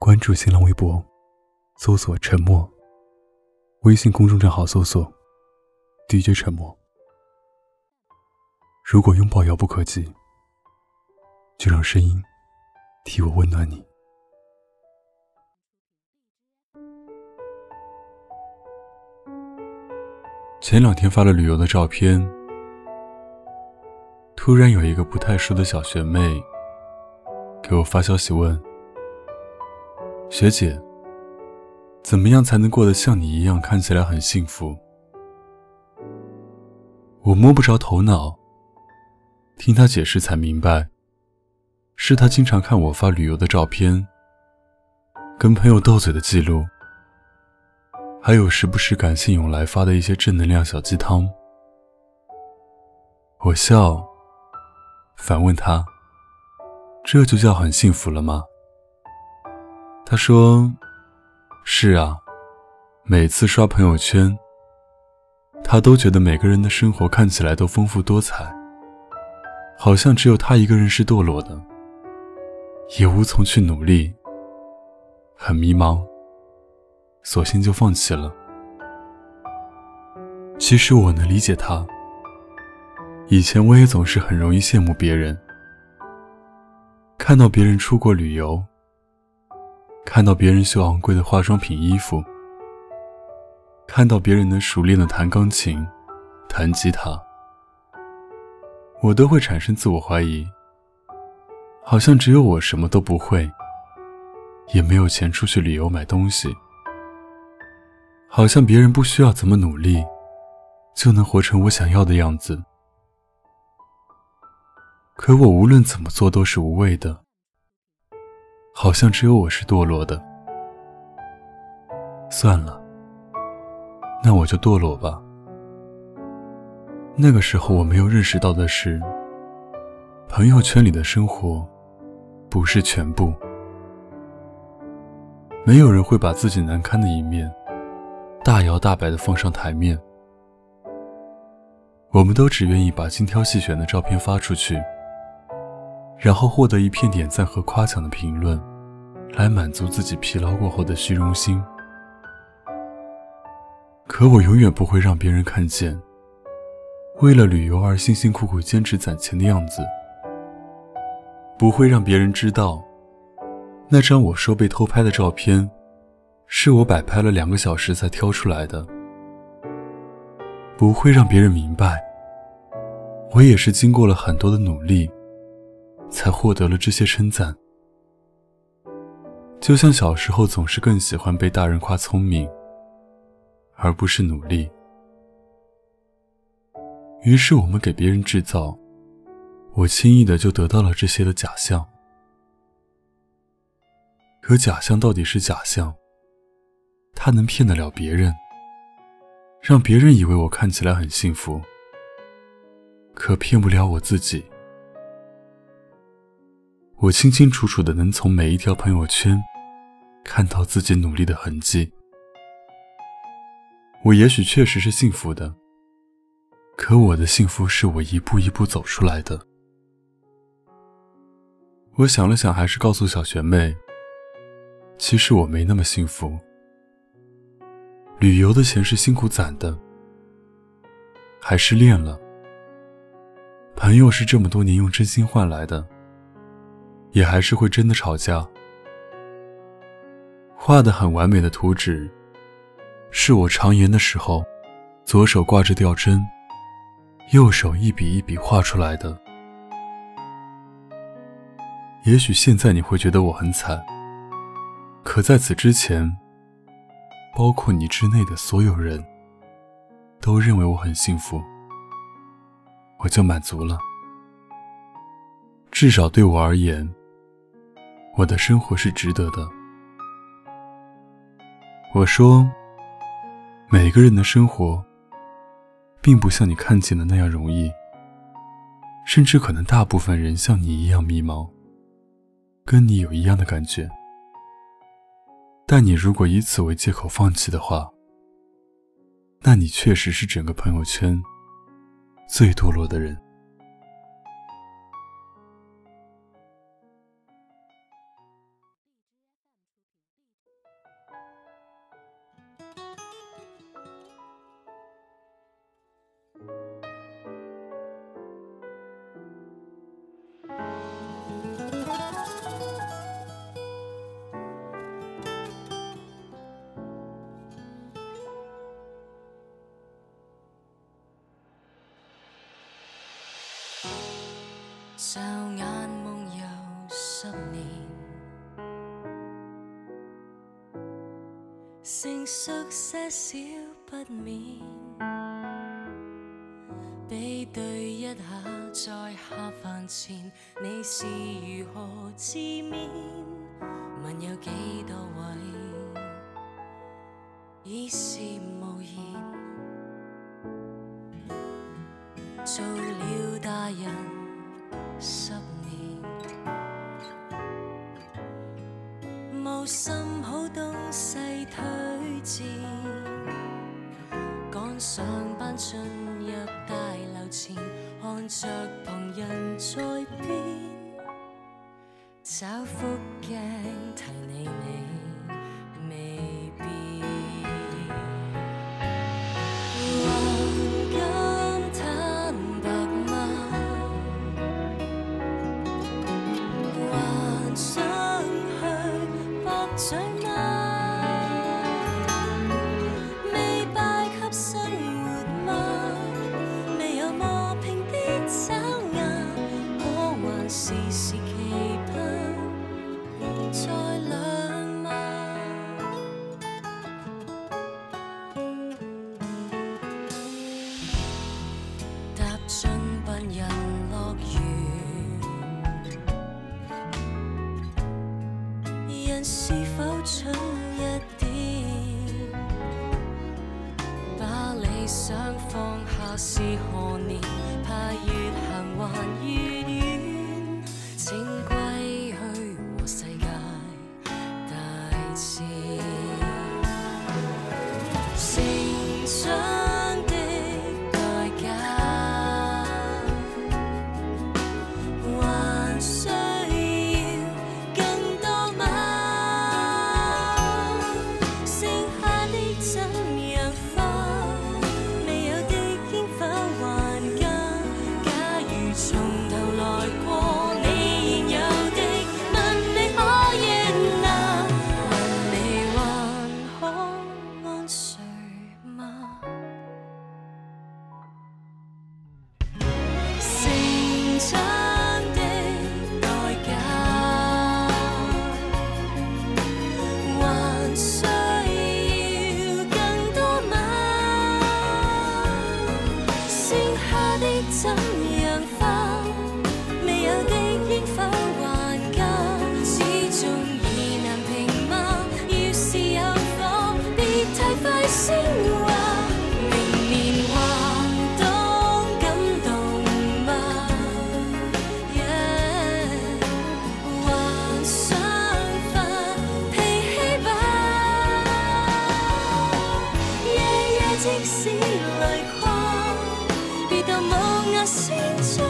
关注新浪微博，搜索“沉默”。微信公众账号搜索 “DJ 沉默”。如果拥抱遥不可及，就让声音替我温暖你。前两天发了旅游的照片，突然有一个不太熟的小学妹给我发消息问。学姐，怎么样才能过得像你一样看起来很幸福？我摸不着头脑。听他解释才明白，是他经常看我发旅游的照片，跟朋友斗嘴的记录，还有时不时感谢涌来发的一些正能量小鸡汤。我笑，反问他：“这就叫很幸福了吗？”他说：“是啊，每次刷朋友圈，他都觉得每个人的生活看起来都丰富多彩，好像只有他一个人是堕落的，也无从去努力，很迷茫，索性就放弃了。其实我能理解他，以前我也总是很容易羡慕别人，看到别人出国旅游。”看到别人秀昂贵的化妆品、衣服，看到别人能熟练的弹钢琴、弹吉他，我都会产生自我怀疑，好像只有我什么都不会，也没有钱出去旅游买东西，好像别人不需要怎么努力，就能活成我想要的样子。可我无论怎么做都是无谓的。好像只有我是堕落的。算了，那我就堕落吧。那个时候我没有认识到的是，朋友圈里的生活不是全部。没有人会把自己难堪的一面大摇大摆的放上台面。我们都只愿意把精挑细选的照片发出去。然后获得一片点赞和夸奖的评论，来满足自己疲劳过后的虚荣心。可我永远不会让别人看见，为了旅游而辛辛苦苦坚持攒钱的样子。不会让别人知道，那张我说被偷拍的照片，是我摆拍了两个小时才挑出来的。不会让别人明白，我也是经过了很多的努力。才获得了这些称赞，就像小时候总是更喜欢被大人夸聪明，而不是努力。于是我们给别人制造，我轻易的就得到了这些的假象。可假象到底是假象，它能骗得了别人，让别人以为我看起来很幸福，可骗不了我自己。我清清楚楚的能从每一条朋友圈看到自己努力的痕迹。我也许确实是幸福的，可我的幸福是我一步一步走出来的。我想了想，还是告诉小学妹，其实我没那么幸福。旅游的钱是辛苦攒的，还失恋了，朋友是这么多年用真心换来的。也还是会真的吵架。画的很完美的图纸，是我常言的时候，左手挂着吊针，右手一笔一笔画出来的。也许现在你会觉得我很惨，可在此之前，包括你之内的所有人，都认为我很幸福，我就满足了。至少对我而言。我的生活是值得的。我说，每个人的生活，并不像你看见的那样容易，甚至可能大部分人像你一样迷茫，跟你有一样的感觉。但你如果以此为借口放弃的话，那你确实是整个朋友圈最堕落的人。骤眼梦游十年，成熟些少不免，比对一下在下饭前你是如何自勉，问有几多位已是无言，做了大人心好东西推荐，赶上班进入大楼前，看着旁人在变，找副镜提你你。人是否蠢一点？把理想放下是何年？怕越行还越远，seen so